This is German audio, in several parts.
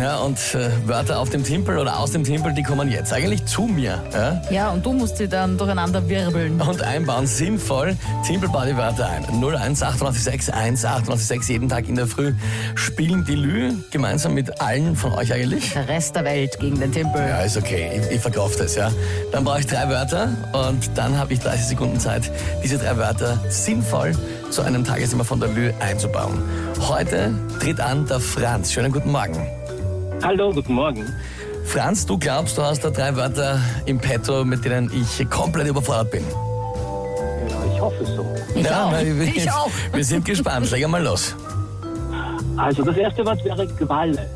Ja, und äh, Wörter auf dem Timpel oder aus dem Timpel, die kommen jetzt eigentlich zu mir. Ja? Ja, und du musst sie dann durcheinander wirbeln. Und einbauen sinnvoll. Timpel bau die Wörter ein. 01 886 1 886 jeden Tag in der Früh spielen die Lü gemeinsam mit allen von euch eigentlich. Der Rest der Welt gegen den Timpel. Ja, ist okay. Ich, ich verkaufe das, ja. Dann brauche ich drei Wörter und dann habe ich 30 Sekunden Zeit, diese drei Wörter sinnvoll zu einem Tagesthema von der Lü einzubauen. Heute tritt an der Franz. Schönen guten Morgen. Hallo, guten Morgen. Franz, du glaubst, du hast da drei Wörter im Petto, mit denen ich komplett überfordert bin. Ja, ich hoffe so. Ich auch. na, wir, Ich auch. Wir sind gespannt. Leg mal los. Also das erste Wort wäre Qualle.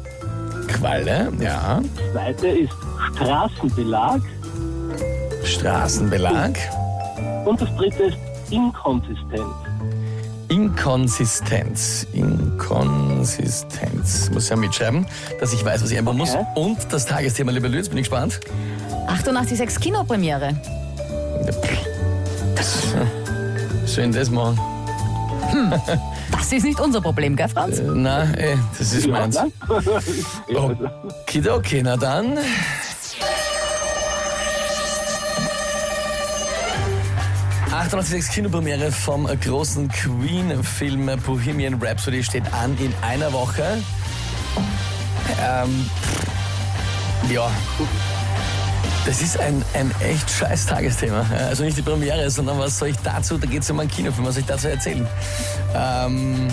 Qualle, ja. Das zweite ist Straßenbelag. Straßenbelag. Und das dritte ist Inkonsistenz. Inkonsistenz. Inkonsistenz. Muss ja mitschreiben, dass ich weiß, was ich einbauen muss. Okay. Und das Tagesthema, lieber Lütz, bin ich gespannt. 886 Kinopremiere. Das, soll ich denn das machen? Das ist nicht unser Problem, gell, Franz? Äh, Nein, eh, das ist meins. Ja, Okay, na dann. ...886 Kinopremiere vom großen Queen-Film Bohemian Rhapsody steht an in einer Woche. Ähm, ja, das ist ein, ein echt scheiß Tagesthema. Also nicht die Premiere, sondern was soll ich dazu, da geht es um einen Kinofilm, was soll ich dazu erzählen? Ähm,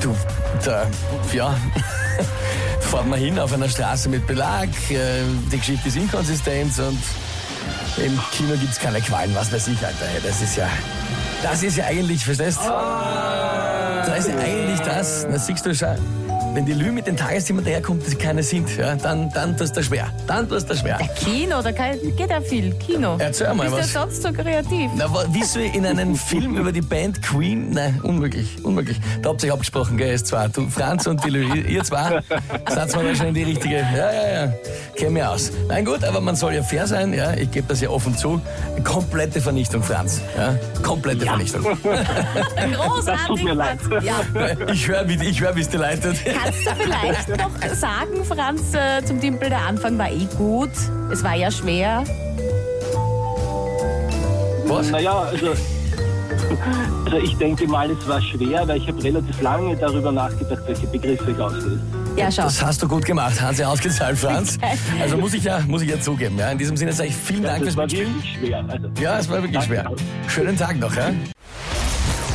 du, da, ja, fahrt man hin auf einer Straße mit Belag, äh, die Geschichte ist inkonsistent und im Kino gibt es keine Qualen, was weiß ich, Alter. Das ist ja, das ist ja eigentlich, verstehst du? Das ist ja eigentlich das, das siehst du schon. Wenn die Lü mit den Tagesthemen daherkommt, dass sie keine sind, ja, dann, dann tust du schwer. Dann tust du schwer. Kino, da kann, geht ja viel. Kino. Erzähl mal Bist was. ja sonst so kreativ. Na, wie soll in einem Film über die Band Queen? Nein, unmöglich, unmöglich. Da habt ihr euch abgesprochen, gell, ist zwei. Du, Franz und die Lü, ihr, zwei, seid mal schon in die richtige. Ja, ja, ja, kenn mich aus. Nein, gut, aber man soll ja fair sein, ja, ich gebe das ja offen zu. Komplette Vernichtung, Franz. Ja, komplette Vernichtung. Großartig, Das tut mir leid. Franz. Ja. Ich höre, wie ich hör, wie es dir leitet. Kannst du vielleicht noch sagen, Franz, äh, zum Timpel, der Anfang war eh gut. Es war ja schwer. Was? Naja, also, also ich denke mal, es war schwer, weil ich habe relativ lange darüber nachgedacht, welche Begriffe ich auslöse. Ja, schau. Das hast du gut gemacht, hat sie ausgezahlt, Franz. Also muss ich ja, muss ich ja zugeben. Ja. In diesem Sinne sage ich vielen Dank Das fürs war Mitspielen. wirklich schwer. Also, Ja, es war wirklich schwer. Schönen Tag noch, ja?